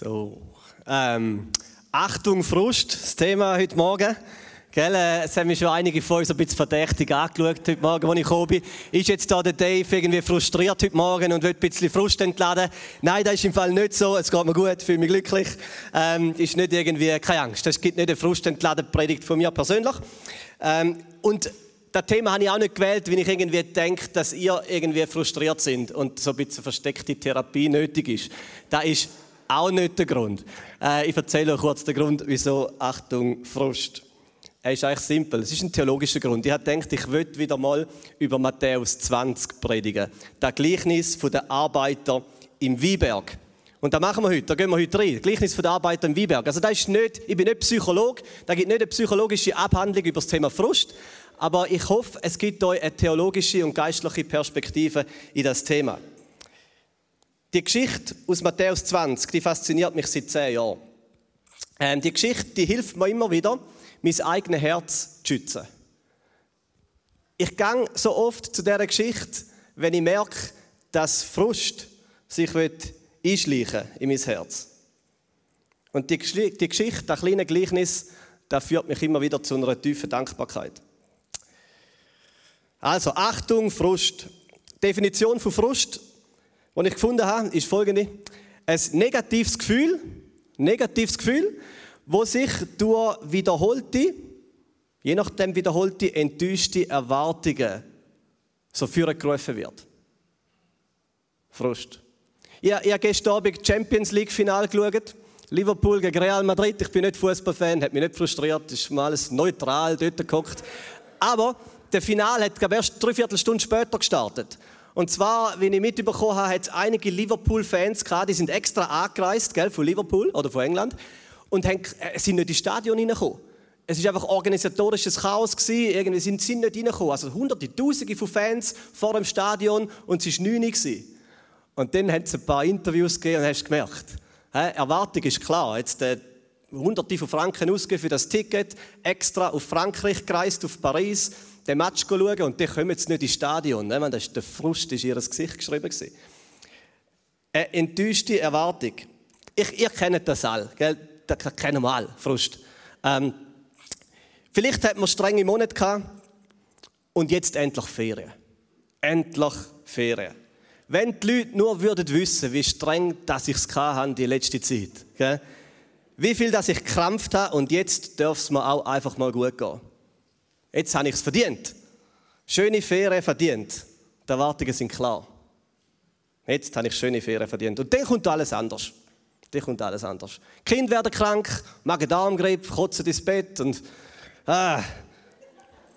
So, ähm, Achtung, Frust, das Thema heute Morgen. Gell, äh, es haben mich schon einige von uns ein bisschen verdächtig angeschaut heute Morgen, als ich gekommen bin. Ist jetzt da der Dave irgendwie frustriert heute Morgen und will ein bisschen Frust entladen? Nein, das ist im Fall nicht so. Es geht mir gut, fühle mich glücklich. Ähm, ist nicht irgendwie, keine Angst. Es gibt nicht eine frustentladene Predigt von mir persönlich. Ähm, und das Thema habe ich auch nicht gewählt, weil ich irgendwie denke, dass ihr irgendwie frustriert sind und so ein bisschen versteckte Therapie nötig ist. Das ist auch nicht der Grund. Äh, ich erzähle euch kurz den Grund, wieso Achtung, Frust. Er ist eigentlich simpel. Es ist ein theologischer Grund. Ich habe gedacht, ich möchte wieder mal über Matthäus 20 predigen. Das Gleichnis der Arbeiter im Wieberg. Und da machen wir heute, da gehen wir heute rein. Gleichnis der Arbeiter im Wieberg. Also das ist nicht, ich bin nicht Psychologe, da gibt nicht eine psychologische Abhandlung über das Thema Frust, aber ich hoffe, es gibt euch eine theologische und geistliche Perspektive in das Thema. Die Geschichte aus Matthäus 20, die fasziniert mich seit zehn Jahren. Ähm, die Geschichte, die hilft mir immer wieder, mein eigenes Herz zu schützen. Ich gehe so oft zu dieser Geschichte, wenn ich merke, dass Frust sich einschleichen in mein Herz. Und die, die Geschichte, das kleine Gleichnis, das führt mich immer wieder zu einer tiefen Dankbarkeit. Also, Achtung, Frust. Definition von Frust, die ich gefunden habe, ist folgende. Ein negatives Gefühl, negatives Gefühl, wo sich durch wiederholte, je nachdem wiederholte, enttäuschte Erwartungen so gerufen wird. Frust. Ich, ich habe gestern Abend Champions League Final geschaut. Liverpool gegen Real Madrid. Ich bin nicht Fußballfan, hat mich nicht frustriert, ist mal alles neutral dort geguckt. Aber der Final hat erst drei Viertelstunden später gestartet. Und zwar, wie ich mitbekommen habe, hat es einige Liverpool-Fans gehabt, die sind extra angereist, gell, von Liverpool oder von England, und haben, äh, sind nicht ins Stadion reingekommen. Es war einfach organisatorisches Chaos gewesen. Irgendwie sind sie nicht reingekommen. Also hunderte, tausende von Fans vor dem Stadion und es war neun gewesen. Und dann hat es ein paar Interviews gegeben und hast gemerkt, äh, Erwartung ist klar. Jetzt äh, hunderte von Franken ausgeben für das Ticket, extra auf Frankreich gereist, auf Paris, den Match schauen und die kommen jetzt nicht ins Stadion. Ne? Das ist der Frust ist in ihr Gesicht geschrieben. Eine enttäuschte Erwartung. Ich, ihr kennt das alle, gell? das kennen wir alle, Frust. Ähm, vielleicht hat man strenge Monate gehabt und jetzt endlich Ferien. Endlich Ferien. Wenn die Leute nur würden wissen, wie streng dass ich es hatte die letzte Zeit. Gell? Wie viel dass ich gekrampft habe und jetzt darf es mir auch einfach mal gut gehen. Jetzt habe ich es verdient. Schöne Ferien verdient. Die Erwartungen sind klar. Jetzt habe ich schöne Ferien verdient. Und dann kommt alles anders. Dann kommt alles anders. Kinder werden krank, Magen-Darm-Grippe, kotzen ins Bett und ah,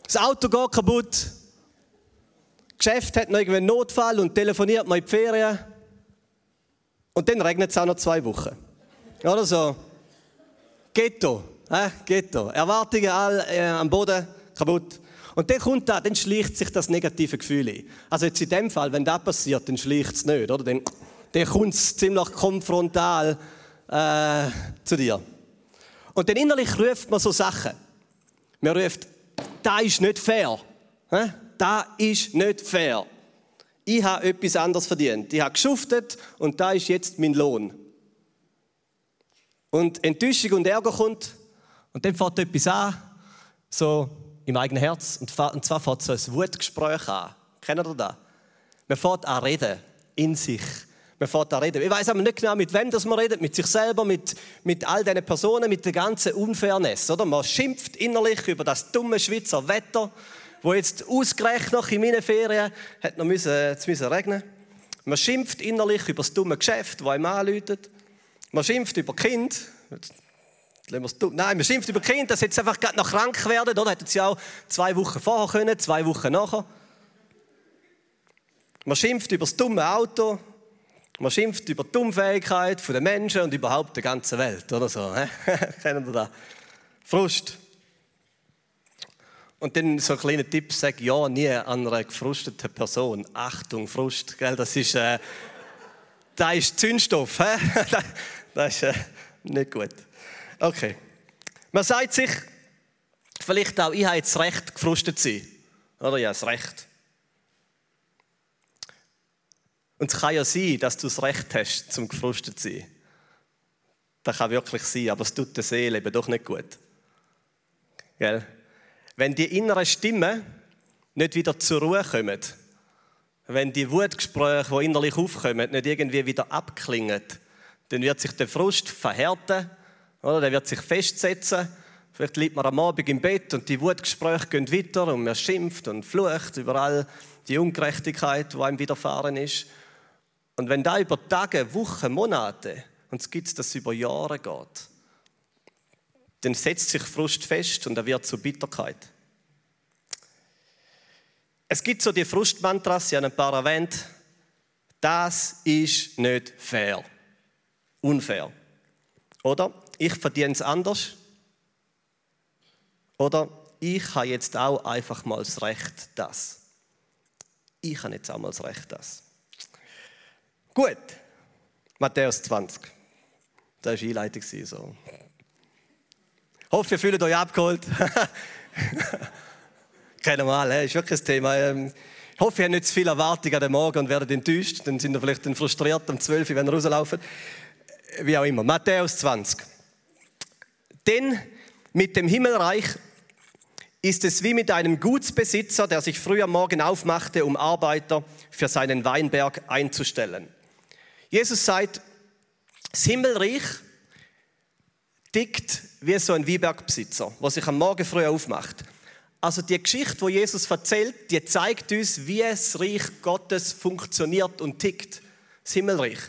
das Auto geht kaputt. Das Geschäft hat noch irgendwie einen Notfall und telefoniert mal in die Ferien. Und dann regnet es auch noch zwei Wochen. Oder so. Ghetto. Äh, Ghetto. Erwartungen all, äh, am Boden kaputt. Und dann kommt da, dann schleicht sich das negative Gefühl ein. Also jetzt in dem Fall, wenn das passiert, dann schleicht es nicht, oder? Dann, dann kommt es ziemlich konfrontal äh, zu dir. Und dann innerlich ruft man so Sachen. Man ruft, da ist nicht fair. Da ist nicht fair. Ich habe etwas anderes verdient. Ich habe geschuftet und da ist jetzt mein Lohn. Und Enttäuschung und Ärger kommt und dann fängt etwas an, so im eigenen Herz. Und zwar fängt so ein Wutgespräch an. Kennt ihr das? Man fängt an reden, in sich. Man fängt an reden. Ich weiß aber nicht genau, mit wem das man redet. Mit sich selber, mit, mit all diesen Personen, mit der ganzen Unfairness. Oder? Man schimpft innerlich über das dumme Schweizer Wetter, wo jetzt ausgerechnet in meinen Ferien hat noch müssen, es müssen regnen. Man schimpft innerlich über das dumme Geschäft, das einem anläutet. Man schimpft über Kind, Nein, man schimpft über Kinder, dass jetzt einfach gerade noch krank werden, oder? Hätten sie auch zwei Wochen vorher können, zwei Wochen nachher. Man schimpft über das dumme Auto, man schimpft über die Unfähigkeit der Menschen und überhaupt der ganzen Welt, oder so. Kennen Sie das? Frust. Und dann so ein kleiner Tipp, sag ja nie an einer gefrusteten Person. Achtung, Frust, gell? das ist, äh, das ist Zündstoff. das ist äh, nicht gut. Okay. Man sagt sich, vielleicht auch, ich habe das Recht, gefrustet zu sein. Oder ja, das Recht. Und es kann ja sein, dass du das Recht hast, zum gefrustet zu sein. Das kann wirklich sein, aber es tut der Seele eben doch nicht gut. Gell? Wenn die inneren Stimmen nicht wieder zur Ruhe kommen, wenn die Wutgespräche, die innerlich aufkommen, nicht irgendwie wieder abklingen, dann wird sich der Frust verhärten, oder? der wird sich festsetzen. Vielleicht liegt man am Abend im Bett und die Wutgespräche gehen weiter und man schimpft und flucht über all die Ungerechtigkeit, die einem widerfahren ist. Und wenn da über Tage, Wochen, Monate und es gibt das über Jahre geht, dann setzt sich Frust fest und er wird zu Bitterkeit. Es gibt so die Frustmantras, ich habe ein paar erwähnt. Das ist nicht fair. Unfair. Oder ich verdiene es anders. Oder ich habe jetzt auch einfach mal das Recht, das. Ich habe jetzt auch mal das Recht, das. Gut. Matthäus 20. Das war die Einleitung. So. Ich hoffe, ihr fühlt euch abgeholt. Kennen wir alle, ist wirklich ein Thema. Ähm, ich hoffe, ihr habt nicht zu viel Erwartung an den Morgen und werdet enttäuscht. Dann sind ihr vielleicht frustriert um 12 Uhr, wenn ihr rauslaufen. Wie auch immer. Matthäus 20. Denn mit dem Himmelreich ist es wie mit einem Gutsbesitzer, der sich früh am Morgen aufmachte, um Arbeiter für seinen Weinberg einzustellen. Jesus sagt, das Himmelreich tickt wie so ein Weinbergbesitzer, der sich am Morgen früh aufmacht. Also die Geschichte, wo Jesus erzählt, die zeigt uns, wie das Reich Gottes funktioniert und tickt. Das Himmelreich.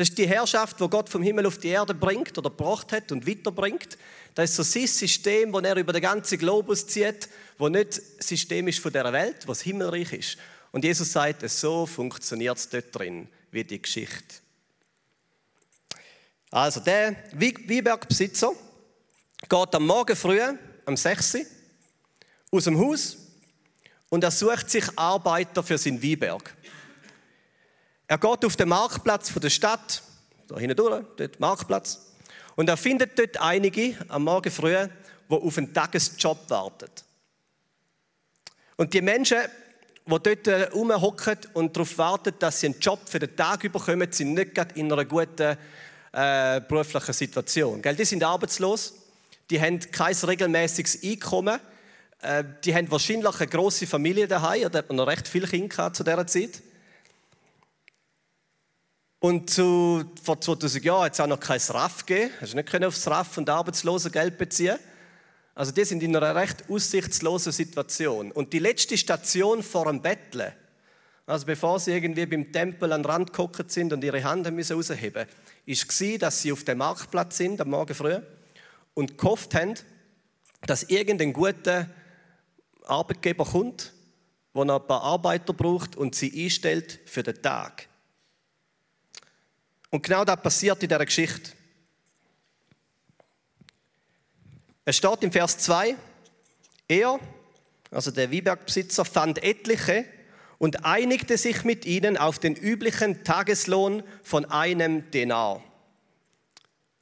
Das ist die Herrschaft, wo Gott vom Himmel auf die Erde bringt oder gebracht hat und weiterbringt. Das ist so sein System, das er über den ganzen Globus zieht, wo nicht das System ist von der Welt, was Himmelreich ist. Und Jesus sagt, so funktioniert es dort drin, wie die Geschichte. Also der Weinbergbesitzer geht am Morgen früh, am 6 Uhr, aus dem Haus und er sucht sich Arbeiter für seinen Weinberg. Er geht auf den Marktplatz der Stadt, da hinten durch, dort Marktplatz, und er findet dort einige am Morgen früh, die auf einen Tagesjob warten. Und die Menschen, die dort herumhocken und darauf warten, dass sie einen Job für den Tag bekommen, sind nicht gerade in einer guten äh, beruflichen Situation. Die sind arbeitslos, die haben kein regelmäßiges Einkommen, äh, die haben wahrscheinlich eine grosse Familie daheim, da hat man noch recht viele Kinder zu dieser Zeit. Und zu, vor 2000 Jahren hat es auch noch kein RAF gegeben. Hast du nicht aufs RAF und Arbeitslosengeld beziehen Also die sind in einer recht aussichtslosen Situation. Und die letzte Station vor dem Betteln, also bevor sie irgendwie beim Tempel an den Rand geguckt sind und ihre Hand müssen rausheben mussten, war, dass sie auf dem Marktplatz sind am Morgen früh und gehofft haben, dass irgendein guter Arbeitgeber kommt, der noch ein paar Arbeiter braucht und sie einstellt für den Tag. Und genau das passiert in dieser Geschichte. Es steht im Vers 2, er, also der Wiebergbesitzer, fand etliche und einigte sich mit ihnen auf den üblichen Tageslohn von einem Denar.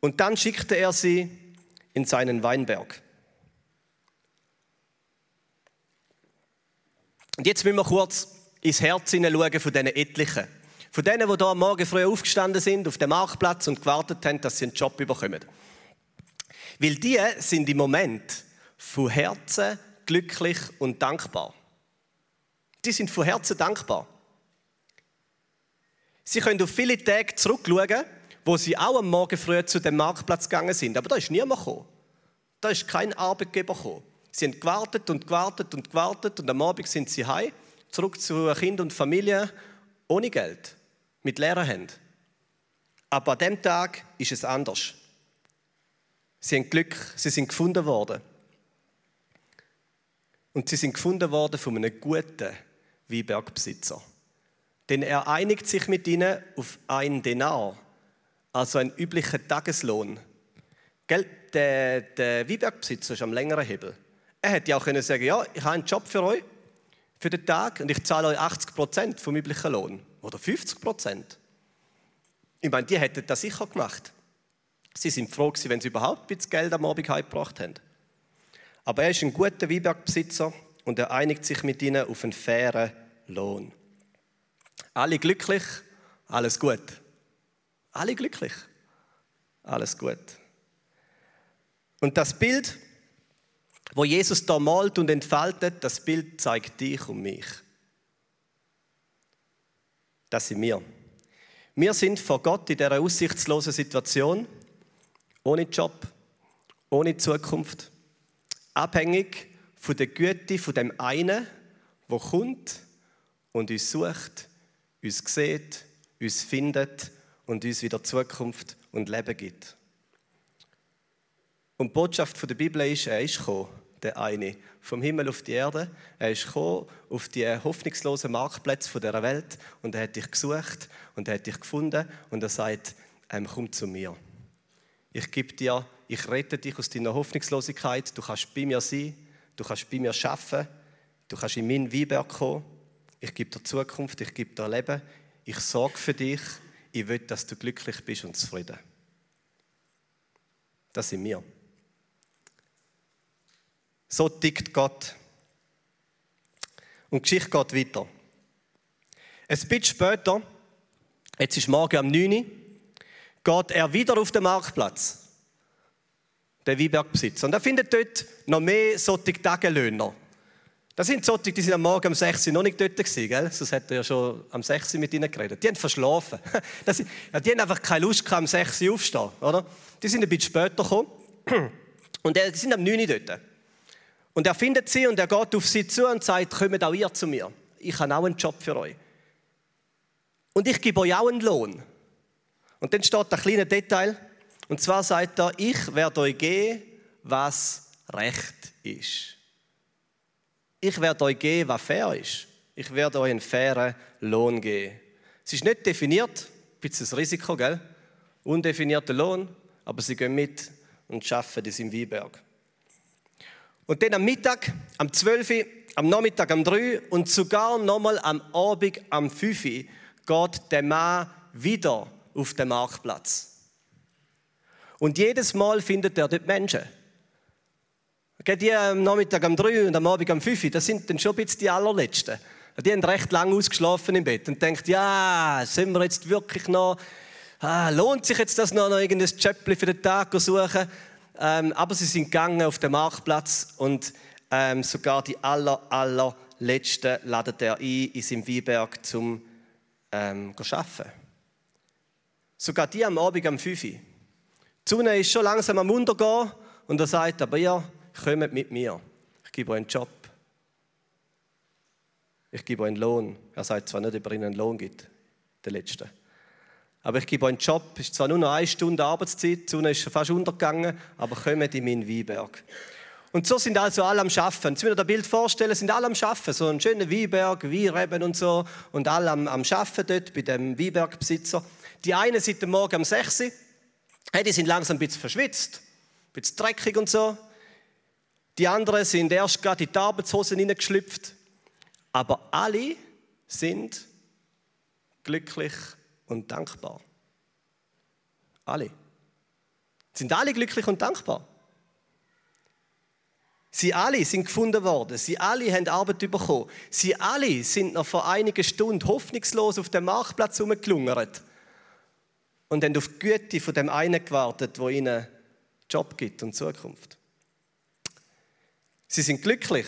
Und dann schickte er sie in seinen Weinberg. Und jetzt müssen wir kurz ins Herz hineinschauen von diesen Etlichen. Von denen, die hier am Morgen früh aufgestanden sind, auf dem Marktplatz und gewartet haben, dass sie einen Job bekommen. Weil die sind im Moment von Herzen glücklich und dankbar. Die sind von Herzen dankbar. Sie können auf viele Tage zurückschauen, wo sie auch am Morgen früh zu dem Marktplatz gegangen sind. Aber da ist niemand gekommen. Da ist kein Arbeitgeber gekommen. Sie haben gewartet und gewartet und gewartet und am Abend sind sie heim, zurück zu Kind und Familie, ohne Geld mit leeren Händen. Aber an dem Tag ist es anders. Sie haben Glück, sie sind gefunden worden. Und sie sind gefunden worden von einem guten Weinbergbesitzer. Denn er einigt sich mit ihnen auf einen Denar, also einen üblichen Tageslohn. Gell? Der, der Weinbergbesitzer ist am längeren Hebel. Er hätte ja auch können sagen, ja, ich habe einen Job für euch, für den Tag, und ich zahle euch 80 Prozent vom üblichen Lohn. Oder 50 Prozent. Ich meine, die hätten das sicher gemacht. Sie sind froh gewesen, wenn sie überhaupt ein bisschen Geld am Abend heimgebracht haben. Aber er ist ein guter Weinbergbesitzer und er einigt sich mit ihnen auf einen fairen Lohn. Alle glücklich, alles gut. Alle glücklich. alles gut. Und das Bild, wo Jesus da malt und entfaltet, das Bild zeigt dich und mich. Das sind wir. Wir sind vor Gott in dieser aussichtslosen Situation, ohne Job, ohne Zukunft, abhängig von der Güte von dem einen, wo kommt und uns sucht, uns sieht, uns findet und uns wieder Zukunft und Leben gibt. Und die Botschaft der Bibel ist, er ist gekommen, der eine, vom Himmel auf die Erde. Er ist gekommen auf die hoffnungslosen Marktplätze dieser Welt und er hat dich gesucht und er hat dich gefunden und er sagt, ähm, komm zu mir. Ich gebe dir, ich rette dich aus deiner Hoffnungslosigkeit. Du kannst bei mir sein, du kannst bei mir arbeiten, du kannst in meinen Weinberg kommen. Ich gebe dir Zukunft, ich gebe dir Leben, ich sorge für dich. Ich will, dass du glücklich bist und zufrieden. Das sind wir. So tickt Gott. Und die Geschichte geht weiter. Ein bisschen später, jetzt ist morgen um 9 Uhr, geht er wieder auf den Marktplatz. Der Weinbergbesitzer. Und er findet dort noch mehr solche Tagelöhner. Das sind solche, die sind am Morgen um 6 Uhr noch nicht dort gewesen, gell? Sonst hätte er ja schon am 6 Uhr mit ihnen geredet. Die haben verschlafen. Das, ja, die haben einfach keine Lust gehabt, am 6 Uhr aufzustehen, oder? Die sind ein bisschen später gekommen. Und die sind am 9 Uhr dort. Und er findet sie und er geht auf sie zu und sagt, kommt auch ihr zu mir. Ich habe auch einen Job für euch. Und ich gebe euch auch einen Lohn. Und dann steht ein kleines Detail. Und zwar sagt er, ich werde euch geben, was recht ist. Ich werde euch geben, was fair ist. Ich werde euch einen fairen Lohn geben. Es ist nicht definiert, ein bisschen das Risiko, gell? Undefinierter Lohn, aber sie gehen mit und arbeiten in seinem Weinberg. Und dann am Mittag, am 12 Uhr, am Nachmittag am 3 und sogar nochmal am Abend am 5 Uhr geht der Mann wieder auf den Marktplatz. Und jedes Mal findet er dort Menschen. Okay, die am Nachmittag am 3 und am Abend am 5 Uhr, das sind dann schon ein bisschen die allerletzten. Die haben recht lange ausgeschlafen im Bett und denken, ja, sind wir jetzt wirklich noch, ah, lohnt sich jetzt das noch, noch irgendein Schöppli für den Tag zu suchen? Ähm, aber sie sind gegangen auf den Marktplatz und ähm, sogar die aller, allerletzten ladet er ein in seinem Weinberg zum ähm, arbeiten. Sogar die am Abend am 5 Uhr. Die Sonne ist schon langsam am Untergehen und er sagt, aber ihr kommt mit mir. Ich gebe euch einen Job. Ich gebe euch einen Lohn. Er sagt zwar nicht, ob er ihnen einen Lohn gibt, der Letzte. Aber ich gebe euch einen Job. Es ist zwar nur noch eine Stunde Arbeitszeit, die Sonne ist schon fast untergegangen, aber kommt in meinen Weinberg. Und so sind also alle am Schaffen. Jetzt müsst ihr das Bild vorstellen, sind alle am Schaffen. So ein schöner Weinberg, Weinreben und so. Und alle am, am Schaffen dort bei dem Weinbergbesitzer. Die einen sind am Morgen um 6 Uhr. Hey, die sind langsam ein bisschen verschwitzt, ein bisschen dreckig und so. Die anderen sind erst gerade in die Arbeitshosen hineingeschlüpft. Aber alle sind glücklich und dankbar. Alle. Sind alle glücklich und dankbar? Sie alle sind gefunden worden. Sie alle haben Arbeit bekommen. Sie alle sind noch vor einigen Stunden hoffnungslos auf dem Marktplatz herumgelungert und haben auf die Güte von dem einen gewartet, wo ihnen Job gibt und Zukunft. Sie sind glücklich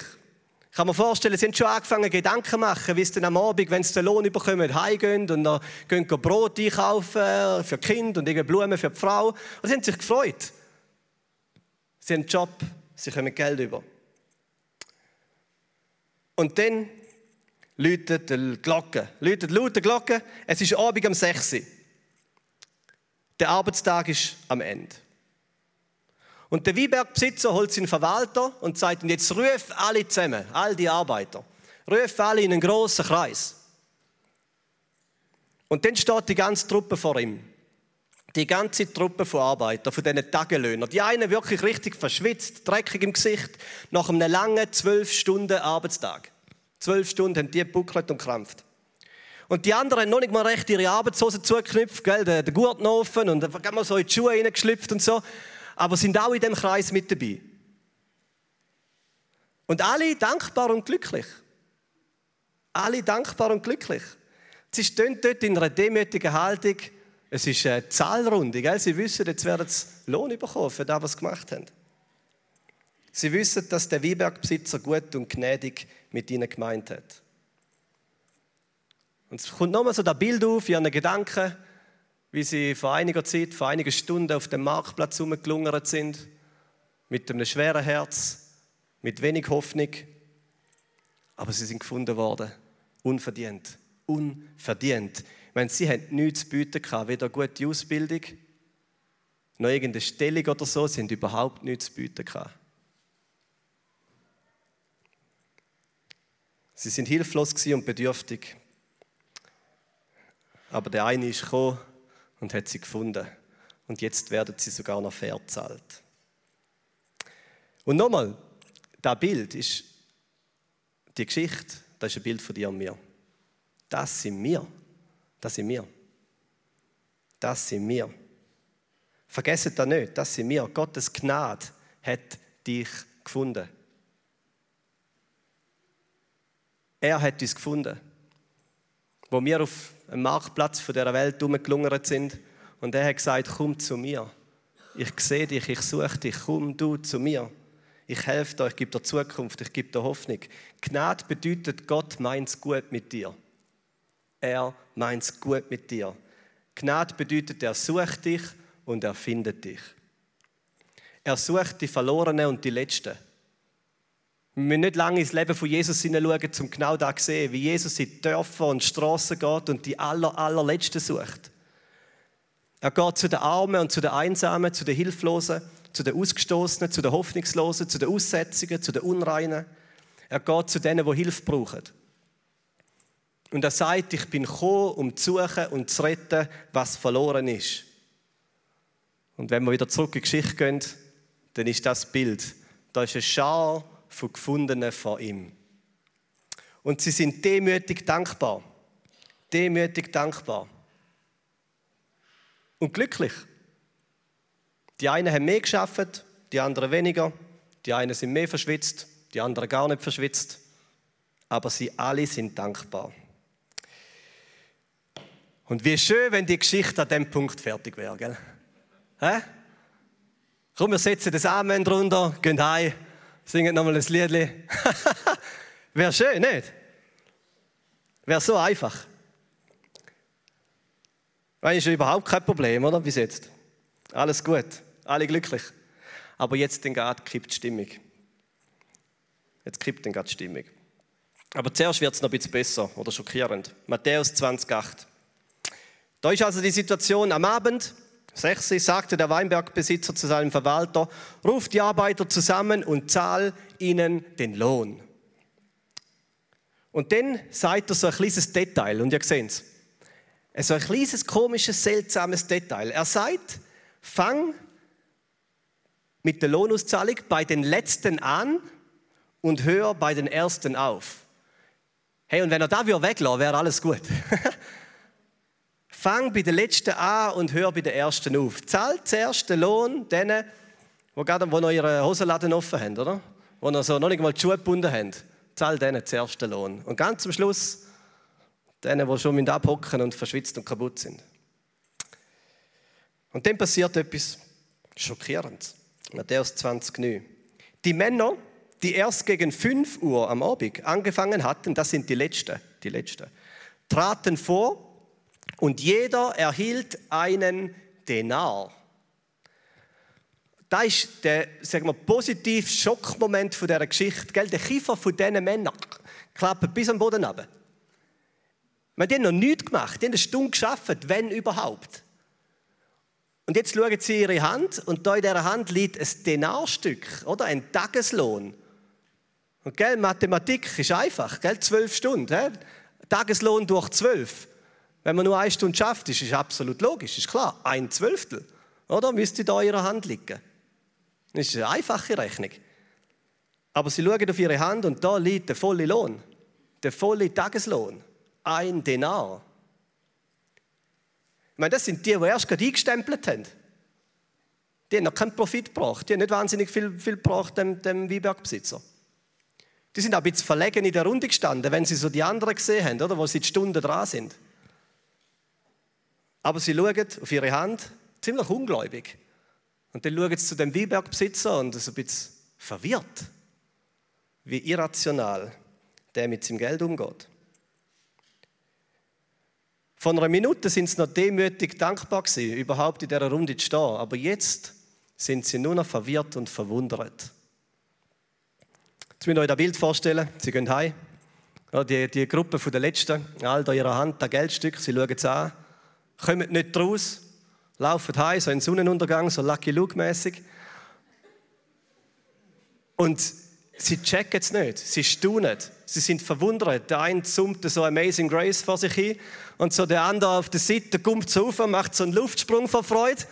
ich kann mir vorstellen, sie haben schon angefangen, Gedanken zu machen, wie dann am Abend, wenn sie den Lohn bekommen, heimgehen und dann gehen Brot einkaufen für die Kinder und Blumen für die Frau. Und sie haben sich gefreut. Sie haben einen Job, sie kommen Geld über. Und dann läutet die Glocke, läutet laut die Glocke, es ist Abend um 6 Uhr. Der Arbeitstag ist am Ende. Und der Weinbergbesitzer holt seinen Verwalter und sagt, jetzt ruf alle zusammen, all die Arbeiter. Ruf alle in einen grossen Kreis. Und dann steht die ganze Truppe vor ihm. Die ganze Truppe von Arbeitern, von diesen Tagelöhnern. Die einen wirklich richtig verschwitzt, dreckig im Gesicht, nach einem langen zwölf Stunden Arbeitstag. Zwölf Stunden haben die gebuckelt und krampft. Und die anderen haben noch nicht mal recht ihre Arbeitshose zugeknüpft, gell, den, den Gurt offen und dann mal so in die Schuhe reingeschlüpft und so aber sind auch in dem Kreis mit dabei. Und alle dankbar und glücklich. Alle dankbar und glücklich. Sie stehen dort in einer demütigen Haltung, Es ist eine Zahlrunde. Gell? Sie wissen, jetzt werden sie Lohn bekommen für das, was sie gemacht haben. Sie wissen, dass der Weinbergbesitzer gut und gnädig mit ihnen gemeint hat. Und es kommt nochmal so das Bild auf, in ihren Gedanken, wie sie vor einiger Zeit, vor einigen Stunden auf dem Marktplatz herumgelungert sind, mit einem schweren Herz, mit wenig Hoffnung. Aber sie sind gefunden worden, unverdient, unverdient. Ich meine, sie hatten nichts zu bieten weder gute Ausbildung, noch irgendeine Stellung oder so, sie haben überhaupt nichts zu bieten. Sie sind hilflos und bedürftig. Aber der eine ist gekommen und hat sie gefunden. Und jetzt werden sie sogar noch fair zahlt. Und nochmal, das Bild ist, die Geschichte, das ist ein Bild von dir und mir. Das sind wir. Das sind wir. Das sind wir. Vergesst das nicht, das sind wir. Gottes Gnade hat dich gefunden. Er hat uns gefunden. Wo wir auf einem Marktplatz von dieser Welt herumgelungert sind und er hat gesagt, komm zu mir. Ich sehe dich, ich suche dich, komm du zu mir. Ich helfe dir, ich gebe dir Zukunft, ich gebe dir Hoffnung. Gnade bedeutet, Gott meint es gut mit dir. Er meint es gut mit dir. Gnade bedeutet, er sucht dich und er findet dich. Er sucht die Verlorenen und die Letzten. Wir müssen nicht lange ins Leben von Jesus hineinschauen, um genau das zu sehen, wie Jesus in Dörfer und Straßen geht und die aller, allerletzten sucht. Er geht zu den Armen und zu den Einsamen, zu den Hilflosen, zu den Ausgestoßenen, zu den Hoffnungslosen, zu den Aussätzigen, zu den Unreinen. Er geht zu denen, die Hilfe brauchen. Und er sagt, ich bin gekommen, um zu suchen und zu retten, was verloren ist. Und wenn wir wieder zurück in die Geschichte gehen, dann ist das Bild. Da ist eine Schar von Gefundenen von ihm. Und sie sind demütig dankbar. Demütig dankbar. Und glücklich. Die einen haben mehr geschafft, die anderen weniger. Die einen sind mehr verschwitzt, die anderen gar nicht verschwitzt. Aber sie alle sind dankbar. Und wie schön, wenn die Geschichte an dem Punkt fertig wäre, gell? Hä? Komm, wir setzen das Amen drunter, gehen heim singen nochmal ein Lied. Wäre schön, nicht? Wäre so einfach. Das ist überhaupt kein Problem, oder? Bis jetzt. Alles gut, alle glücklich. Aber jetzt den gerade kippt die Stimmung. Jetzt kippt den gerade die Stimmung. Aber zuerst wird es noch ein bisschen besser oder schockierend. Matthäus 20,8. Da ist also die Situation am Abend. 6 sagte der Weinbergbesitzer zu seinem Verwalter, ruf die Arbeiter zusammen und zahl ihnen den Lohn. Und dann sagt er so ein kleines Detail, und ihr seht es. So ein kleines, komisches, seltsames Detail. Er sagt, fang mit der Lohnauszahlung bei den Letzten an und hör bei den Ersten auf. Hey, und wenn er da weglassen wäre alles gut. Fang bei den Letzten an und hör bei den Ersten auf. Zahlt zuerst den Lohn denen, die gerade wo noch ihre Hosenladen offen haben, oder? Wo noch, so noch nicht mal die Schuhe gebunden haben. Zahlt denen zuerst den Lohn. Und ganz zum Schluss denen, die schon abhocken und verschwitzt und kaputt sind. Und dann passiert etwas Schockierendes. Matthäus 20,9. Die Männer, die erst gegen 5 Uhr am Abend angefangen hatten, das sind die Letzten, die Letzten, traten vor und jeder erhielt einen Denar. Das ist der sagen wir, positive Schockmoment von dieser Geschichte. Gell? Der Kiefer von diesen Männern klappt bis am Boden runter. Die haben noch nichts gemacht, die haben eine Stunde geschafft, wenn überhaupt. Und jetzt schauen sie ihre Hand und da in dieser Hand liegt ein Denarstück, oder? Ein Tageslohn. Und gell, Mathematik ist einfach, gell? Zwölf Stunden. He? Tageslohn durch zwölf. Wenn man nur eine Stunde schafft, ist es absolut logisch, ist klar. Ein Zwölftel, oder? Müsste da in ihrer Hand liegen. Das ist eine einfache Rechnung. Aber sie schauen auf ihre Hand und da liegt der volle Lohn, der volle Tageslohn. Ein Denar. Ich meine, das sind die, die erst gerade eingestempelt haben. Die haben noch keinen Profit gebracht. Die haben nicht wahnsinnig viel, viel gebracht, dem, dem Weinbergbesitzer. Die sind auch ein bisschen verlegen in der Runde gestanden, wenn sie so die anderen gesehen haben, oder? wo sie die Stunden dran sind. Aber sie schauen auf ihre Hand, ziemlich ungläubig. Und dann schauen sie zu dem Weinbergbesitzer und so ein bisschen verwirrt, wie irrational der mit seinem Geld umgeht. Von einer Minute sind sie noch demütig dankbar gewesen, überhaupt in dieser Runde zu stehen. Aber jetzt sind sie nur noch verwirrt und verwundert. Jetzt müsst ihr euch das Bild vorstellen. Sie gehen heim. Ja, die, die Gruppe von der Letzten, all da ihrer Hand, das Geldstück, sie schauen es an, kommen nicht raus, laufen heim, so in Sonnenuntergang, so Lucky Luke-mäßig. Und sie checken es nicht, sie staunen, sie sind verwundert. Der eine zoomt so Amazing Grace vor sich hin und so der andere auf der Seite kommt so auf und macht so einen Luftsprung vor Freude.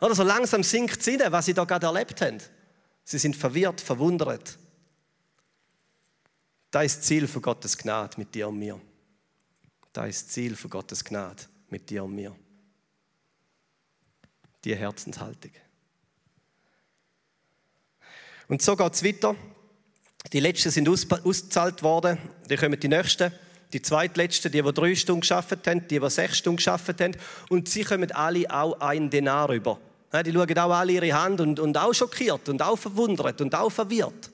Oder so langsam sinkt es was sie da gerade erlebt haben. Sie sind verwirrt, verwundert. Das ist das Ziel von Gottes Gnade mit dir und mir. Das ist das Ziel von Gottes Gnade mit dir und mir. Die Herzenshaltung. Und so geht es weiter. Die letzten sind ausgezahlt worden. Dann kommen die nächsten. Die zweitletzten, die, die drei Stunden geschafft haben, die, die sechs Stunden geschafft haben. Und sie kommen alle auch einen Denar rüber. Die schauen auch alle ihre Hand und, und auch schockiert und auch verwundert und auch verwirrt.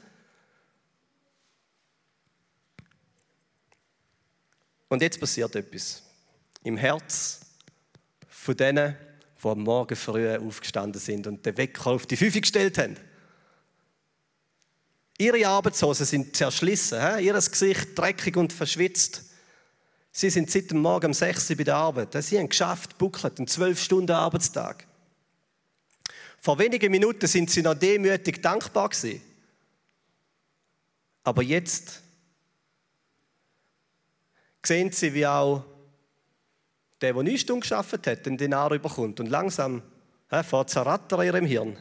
Und jetzt passiert etwas. Im Herz von denen, die am Morgen früh aufgestanden sind und den Wecker auf die Fünfe gestellt haben. Ihre Arbeitshosen sind zerschlissen, he? ihr Gesicht dreckig und verschwitzt. Sie sind seit dem Morgen um 6 Uhr bei der Arbeit. Sie haben geschafft, buckelt, einen 12 Stunden Arbeitstag. Vor wenigen Minuten sind sie noch demütig dankbar gewesen. Aber jetzt sehen sie, wie auch der, der neun Stunden geschafft hat, den Dinar überkommt und langsam he, fährt zu rattern in ihrem Hirn.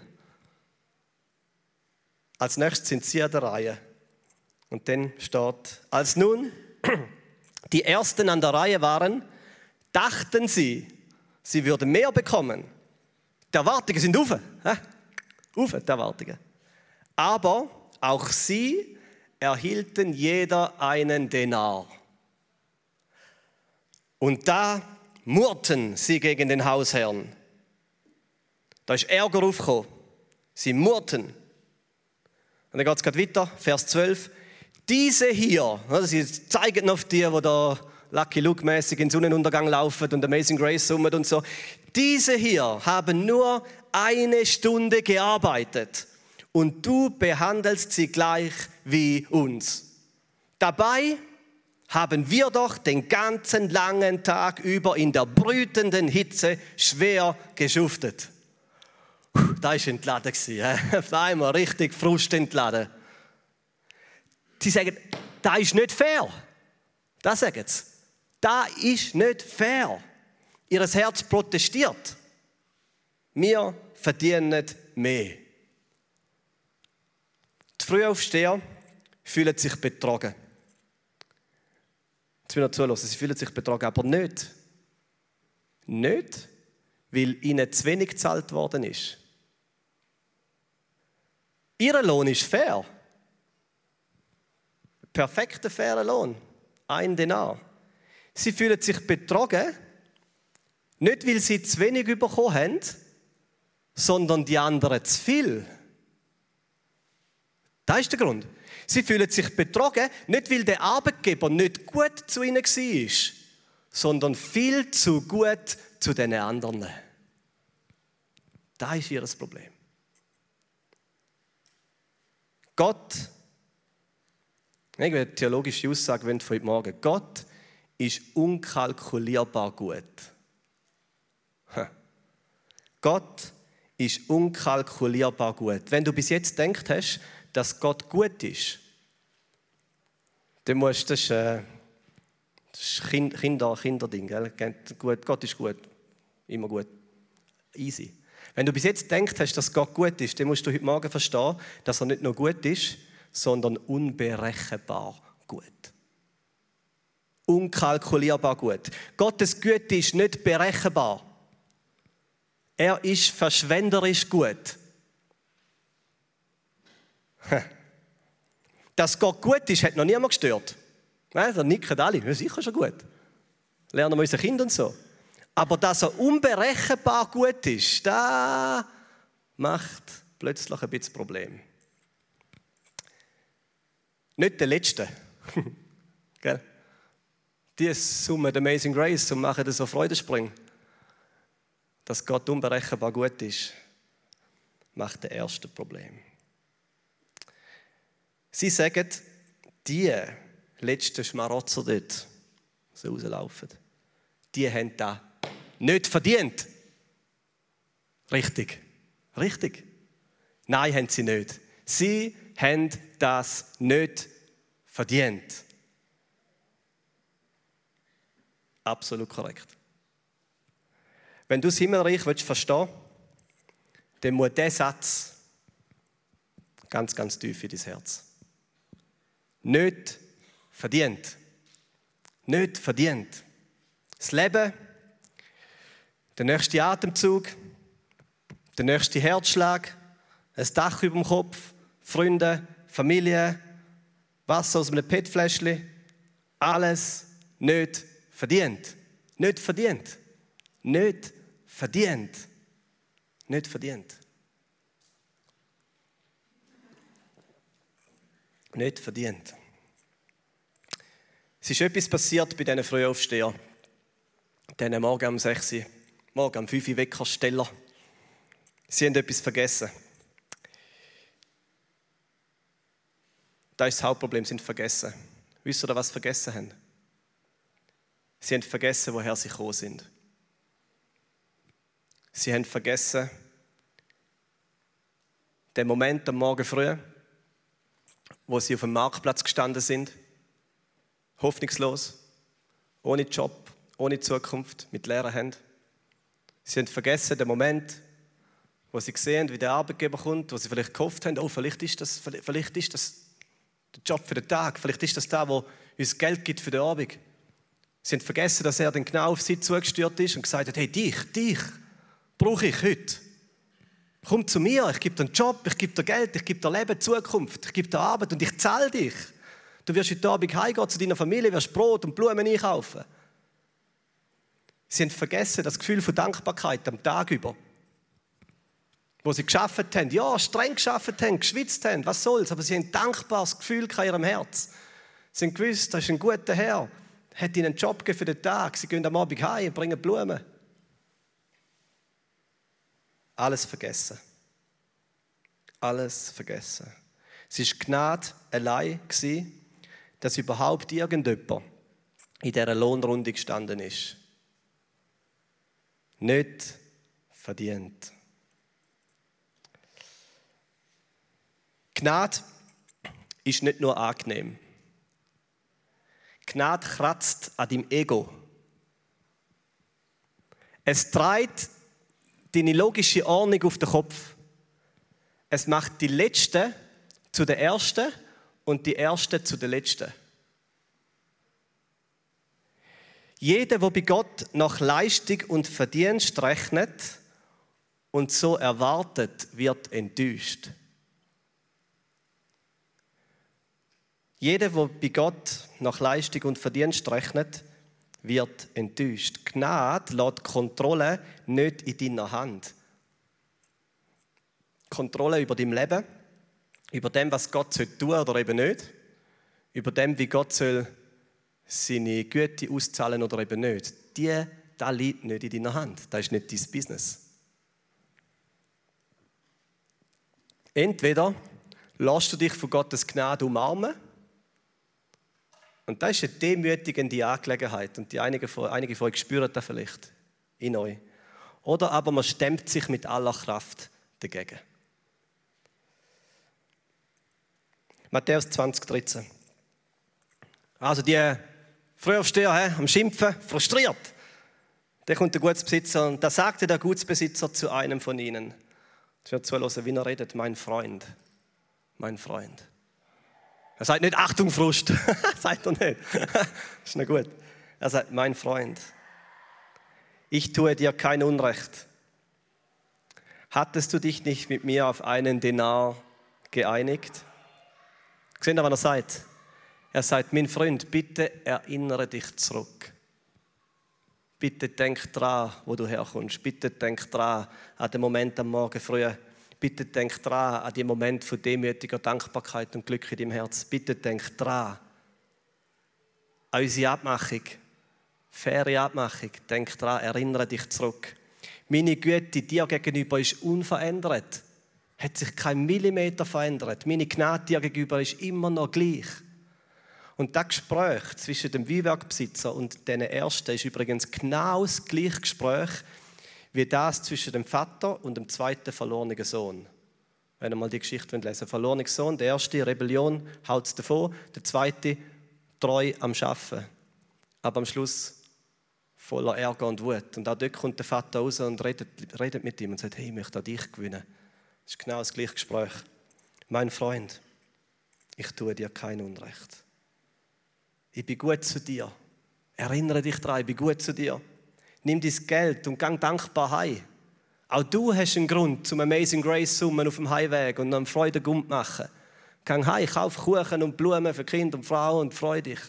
Als nächstes sind sie an der Reihe. Und dann steht, als nun die Ersten an der Reihe waren, dachten sie, sie würden mehr bekommen. Die Erwartungen sind ufe. Ufe, die Erwartungen. Aber auch sie erhielten jeder einen Denar. Und da murrten sie gegen den Hausherrn. Da ist Ärger aufgekommen. Sie murrten. Und dann geht es gerade weiter, Vers 12. Diese hier, sie zeigen auf die, wo da Lucky Luke-mäßig in Sonnenuntergang laufen und Amazing Grace summen und so. Diese hier haben nur eine Stunde gearbeitet und du behandelst sie gleich wie uns. Dabei haben wir doch den ganzen langen Tag über in der brütenden Hitze schwer geschuftet. Da ist entladen Auf einmal richtig Frust entladen. Sie sagen, da ist nicht fair. Das sagen sie. Da ist nicht fair. Ihr Herz protestiert. Wir verdienen mehr. Die Frühaufsteher fühlen sich betrogen. Jetzt ich noch zulassen. Sie fühlen sich betrogen, aber nicht. Nicht, weil ihnen zu wenig gezahlt worden ist. Ihr Lohn ist fair. Perfekter, fairer Lohn. Ein Denar. Sie fühlen sich betrogen, nicht weil sie zu wenig bekommen haben, sondern die anderen zu viel. Das ist der Grund. Sie fühlen sich betrogen, nicht weil der Arbeitgeber nicht gut zu ihnen war, sondern viel zu gut zu den anderen. Das ist ihr Problem. Gott, ich will eine theologische Aussage von heute Morgen. Gott ist unkalkulierbar gut. Gott ist unkalkulierbar gut. Wenn du bis jetzt denkt hast, dass Gott gut ist, dann musst du das, äh, das ist kind, Kinder, Kinderding. Gell? Gut, Gott ist gut. Immer gut. Easy. Wenn du bis jetzt denkt hast, dass Gott gut ist, dann musst du heute Morgen verstehen, dass er nicht nur gut ist, sondern unberechenbar gut. Unkalkulierbar gut. Gottes Güte ist nicht berechenbar. Er ist verschwenderisch gut. Dass Gott gut ist, hat noch niemand gestört. Da nicken alle. Ja, sicher schon gut. Lernen wir unsere Kinder und so. Aber dass er unberechenbar gut ist, da macht plötzlich ein bisschen Problem. Nicht der Letzte. Gell? Die summen der Amazing Grace und machen so Freudensprung. Dass Gott unberechenbar gut ist, macht das erste Problem. Sie sagen, die letzten Schmarotzer dort, die rauslaufen, die haben das nicht verdient. Richtig. Richtig. Nein, haben sie nicht. Sie haben das nicht verdient. Absolut korrekt. Wenn du das Himmelreich willst verstehen dann muss dieser Satz ganz, ganz tief in dein Herz. Nicht verdient. Nicht verdient. Das Leben, der nächste Atemzug, der nächste Herzschlag, ein Dach über dem Kopf, Freunde, Familie, Wasser aus einem PET-Fläschchen, alles nicht verdient. Nicht verdient. Nicht verdient. Nicht verdient. Nicht verdient. Es ist etwas passiert bei diesen Frühaufstehern. Diesen Morgen um 6 Uhr, morgen um 5 Uhr Weckersteller. Sie haben etwas vergessen. Das ist das Hauptproblem, sie sind vergessen. Wisst ihr, was sie vergessen haben? Sie haben vergessen, woher sie gekommen sind. Sie haben vergessen, den Moment am Morgen früh, wo sie auf dem Marktplatz gestanden sind, hoffnungslos, ohne Job, ohne Zukunft, mit leeren Händen. Sie haben vergessen den Moment, wo sie sehen, wie der Arbeitgeber kommt, wo sie vielleicht gehofft haben, oh, vielleicht ist das, vielleicht ist das der Job für den Tag, vielleicht ist das da, wo uns Geld gibt für den Abend. Sie haben vergessen, dass er dann genau auf sie zugestürzt ist und gesagt hat, hey, dich, dich brauche ich heute. Komm zu mir, ich gebe dir einen Job, ich gebe dir Geld, ich gebe dir Leben, Zukunft, ich gebe dir Arbeit und ich zahle dich. Du wirst heute Abend heimgehen zu deiner Familie, wirst Brot und Blumen einkaufen. Sie haben vergessen, das Gefühl von Dankbarkeit am Tag über wo sie geschafft haben, ja, streng geschafft haben, geschwitzt haben, was soll's, aber sie haben ein dankbares Gefühl in ihrem Herz. Sie haben gewusst, das ist ein guter Herr, hat ihnen einen Job für den Tag, sie gehen am Abend heim und bringen Blumen. Alles vergessen. Alles vergessen. Es war Gnade allein, dass überhaupt irgendjemand in dieser Lohnrunde gestanden ist. Nicht verdient. Gnade ist nicht nur angenehm. Gnade kratzt an deinem Ego. Es treibt deine logische Ordnung auf den Kopf. Es macht die Letzten zu den Ersten und die Ersten zu den Letzten. Jeder, der bei Gott nach Leistung und Verdienst rechnet und so erwartet, wird enttäuscht. Jeder, der bei Gott nach Leistung und Verdienst rechnet, wird enttäuscht. Gnade lässt Kontrolle nicht in deiner Hand. Kontrolle über dein Leben, über dem, was Gott tun soll oder eben nicht, über dem, wie Gott soll seine Güte auszahlen oder eben nicht. Die, das liegt nicht in deiner Hand. Das ist nicht dein Business. Entweder lässt du dich von Gottes Gnade umarmen und das ist eine demütigende Angelegenheit. Und die einige, von, einige von euch spüren das vielleicht in euch. Oder aber man stemmt sich mit aller Kraft dagegen. Matthäus 20, 13. Also die Frühaufsteher he, am Schimpfen, frustriert. Da kommt der Gutsbesitzer und da sagte der Gutsbesitzer zu einem von ihnen, ich werde zuhören, wie er redet, mein Freund, mein Freund. Er sagt nicht Achtung, Frust. sagt er nicht. ist nicht gut. Er sagt, mein Freund, ich tue dir kein Unrecht. Hattest du dich nicht mit mir auf einen Denar geeinigt? Seht ihr, was er sagt? Er sagt, mein Freund, bitte erinnere dich zurück. Bitte denk dran, wo du herkommst. Bitte denk dran an den Moment am Morgen früh. Bitte denk dran an den Moment von demütiger Dankbarkeit und Glück in deinem Herz. Bitte denk dran an unsere Abmachung. Faire Abmachung. Denk dran, erinnere dich zurück. Meine Güte dir gegenüber ist unverändert. Hat sich kein Millimeter verändert. Meine Gnade dir gegenüber ist immer noch gleich. Und das Gespräch zwischen dem Weinbergbesitzer und den Ersten ist übrigens genau das gleiche Gespräch wie das zwischen dem Vater und dem zweiten verlorenen Sohn. Wenn ihr mal die Geschichte lesen Verlorener Sohn, der erste, Rebellion, haut es davon, der zweite, treu am Schaffen. Aber am Schluss voller Ärger und Wut. Und auch dort kommt der Vater raus und redet, redet mit ihm und sagt, hey, ich möchte dich gewinnen. Das ist genau das gleiche Gespräch. Mein Freund, ich tue dir kein Unrecht. Ich bin gut zu dir. Erinnere dich daran, ich bin gut zu dir. Nimm dein Geld und gang dankbar heim. Auch du hast einen Grund zum Amazing Grace summen auf dem Heimweg und noch Freude Gump machen. Gang heim, kauf Kuchen und Blumen für Kind und Frau und freu dich.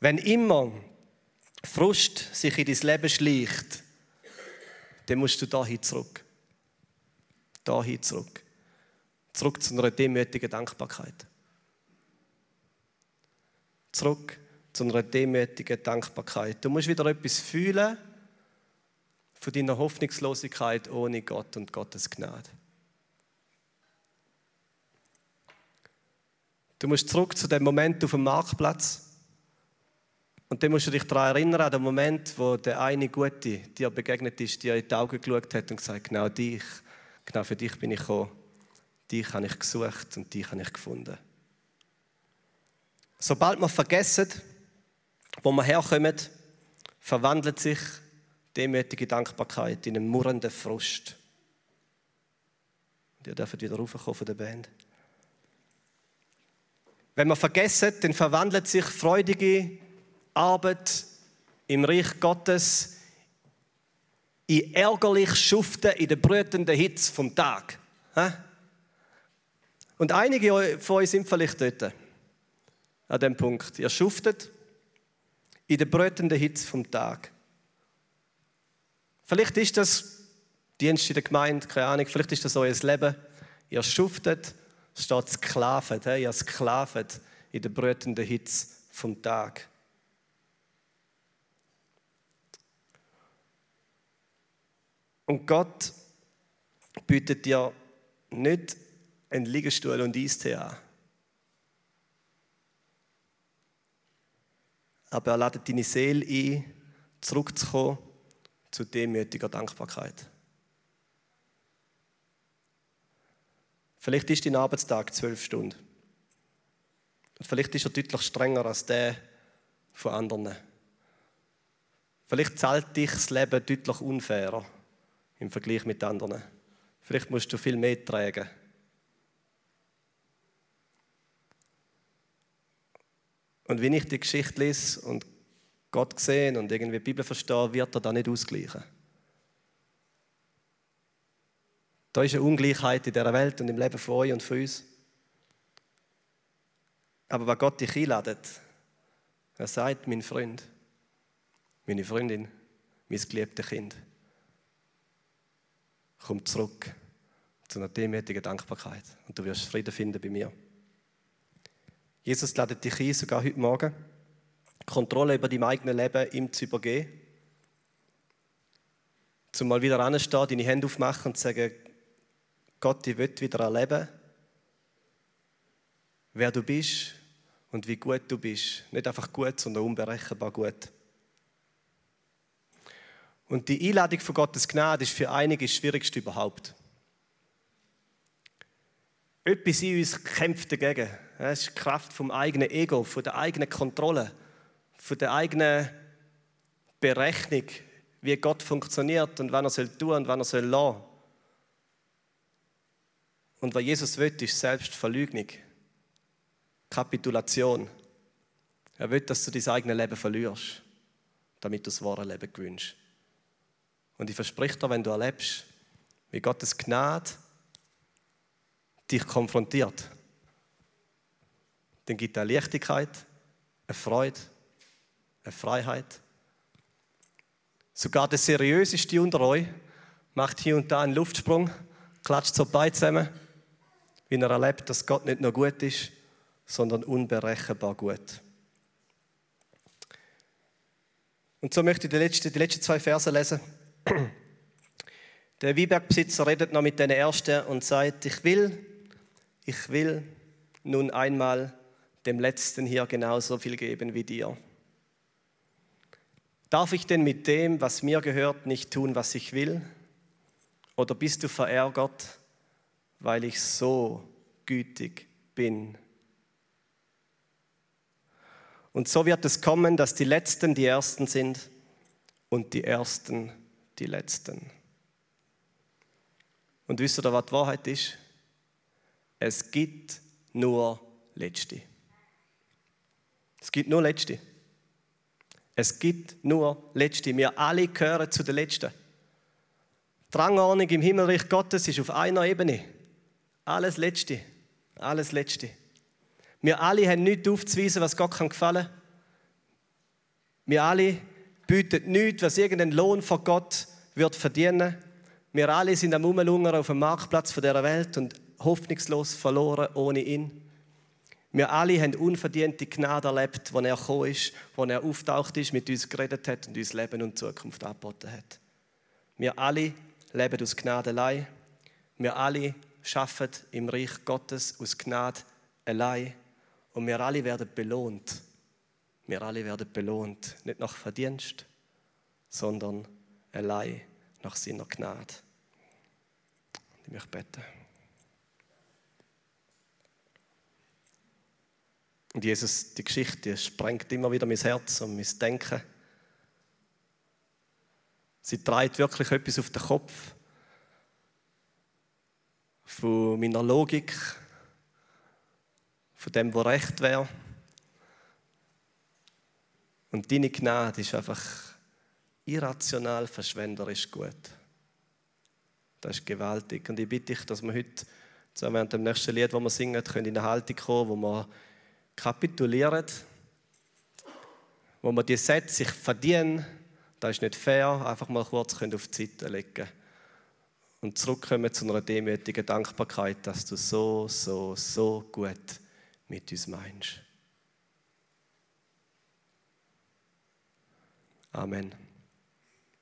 Wenn immer Frust sich in dein Leben schleicht, dann musst du dahin zurück. Dahin zurück. Zurück zu einer demütigen Dankbarkeit. Zurück zu einer demütigen Dankbarkeit. Du musst wieder etwas fühlen von deiner Hoffnungslosigkeit ohne Gott und Gottes Gnade. Du musst zurück zu dem Moment auf dem Marktplatz. Und dann musst du dich daran erinnern, an den Moment, wo der eine Gute dir begegnet ist, dir in die Augen geschaut hat und gesagt genau dich, genau für dich bin ich gekommen. Dich habe ich gesucht und dich habe ich gefunden. Sobald wir vergessen, wo wir herkommen, verwandelt sich demütige Dankbarkeit in einen murrenden Frust. Und ihr dürft wieder raufkommen von der Band. Wenn wir vergessen, dann verwandelt sich freudige Arbeit im Reich Gottes in ärgerlich Schuften in der brütenden Hitze vom Tag. Und einige von euch sind vielleicht dort, an dem Punkt. Ihr schuftet in der brütenden Hitze vom Tag. Vielleicht ist das Dienst in der Gemeinde, keine Ahnung, vielleicht ist das euer Leben. Ihr schuftet, steht Sklaven, ihr Sklaven in der brütenden Hitze vom Tag. Und Gott bietet dir nicht einen Liegestuhl und Eistee an. Aber er ladet deine Seele ein, zurückzukommen zu demütiger Dankbarkeit. Vielleicht ist dein Arbeitstag zwölf Stunden. Und vielleicht ist er deutlich strenger als der von anderen. Vielleicht zahlt dich das Leben deutlich unfairer im Vergleich mit anderen. Vielleicht musst du viel mehr tragen. Und wenn ich die Geschichte lese und Gott sehe und irgendwie die Bibel verstehe, wird er da nicht ausgleichen. Da ist eine Ungleichheit in dieser Welt und im Leben von euch und von uns. Aber was Gott dich einladet, er sagt, mein Freund, meine Freundin, mein geliebtes Kind, komm zurück zu einer demütigen Dankbarkeit und du wirst Frieden finden bei mir. Jesus lädt dich ein, sogar heute Morgen, Kontrolle über dein eigenes Leben ihm zu übergeben. Zum mal wieder anstehen, deine Hände aufmachen und sagen, Gott, ich will wieder erleben, wer du bist und wie gut du bist. Nicht einfach gut, sondern unberechenbar gut. Und die Einladung von Gottes Gnade ist für einige das Schwierigste überhaupt. Etwas in uns kämpft dagegen. Es ist die Kraft vom eigenen Ego, von der eigenen Kontrolle, von der eigenen Berechnung, wie Gott funktioniert und wann er soll tun und wann er soll lassen. Und was Jesus will, ist Selbstverleugnung, Kapitulation. Er will, dass du dein eigenes Leben verlierst, damit du das wahre Leben gewünscht. Und ich verspreche dir, wenn du erlebst, wie Gottes Gnade dich konfrontiert, dann gibt eine Leichtigkeit, eine Freude, eine Freiheit. Sogar der seriöseste unter euch macht hier und da einen Luftsprung, klatscht so beide zusammen, wie er erlebt, dass Gott nicht nur gut ist, sondern unberechenbar gut. Und so möchte ich die letzten, die letzten zwei Verse lesen. Der Wiebergbesitzer redet noch mit den Ersten und sagt, ich will, ich will nun einmal dem Letzten hier genauso viel geben wie dir. Darf ich denn mit dem, was mir gehört, nicht tun, was ich will? Oder bist du verärgert, weil ich so gütig bin? Und so wird es kommen, dass die Letzten die Ersten sind und die Ersten die Letzten. Und wisst ihr, was die Wahrheit ist? Es gibt nur Letzte. Es gibt nur Letzte. Es gibt nur Letzte. Wir alle gehören zu den Letzten. Die Rangordnung im Himmelreich Gottes ist auf einer Ebene. Alles Letzte. Alles Letzte. Wir alle haben nichts aufzuweisen, was Gott kann gefallen kann. Wir alle bieten nichts, was irgendein Lohn von Gott wird verdienen. Wir alle sind am Umlungern auf dem Marktplatz dieser Welt und hoffnungslos verloren ohne ihn. Wir alle haben unverdiente Gnade erlebt, wo er gekommen ist, wo er auftaucht ist, mit uns geredet hat und uns Leben und Zukunft angeboten hat. Wir alle leben aus Gnade allein. Wir alle schaffen im Reich Gottes aus Gnade allein. Und wir alle werden belohnt. Wir alle werden belohnt. Nicht nach Verdienst, sondern allein nach seiner Gnade. Ich möchte beten. Und Jesus, die Geschichte sprengt immer wieder mein Herz und mein Denken. Sie treibt wirklich etwas auf den Kopf von meiner Logik, von dem, was recht wäre. Und deine Gnade ist einfach irrational, verschwenderisch gut. Das ist gewaltig. Und ich bitte dich, dass wir heute, während dem nächsten Lied, das wir singen, in eine Haltung kommen, wo wir kapitulieren, wo wir die Sätze sich verdienen, das ist nicht fair, einfach mal kurz auf die Seite legen und zurückkommen zu einer demütigen Dankbarkeit, dass du so, so, so gut mit uns meinst. Amen.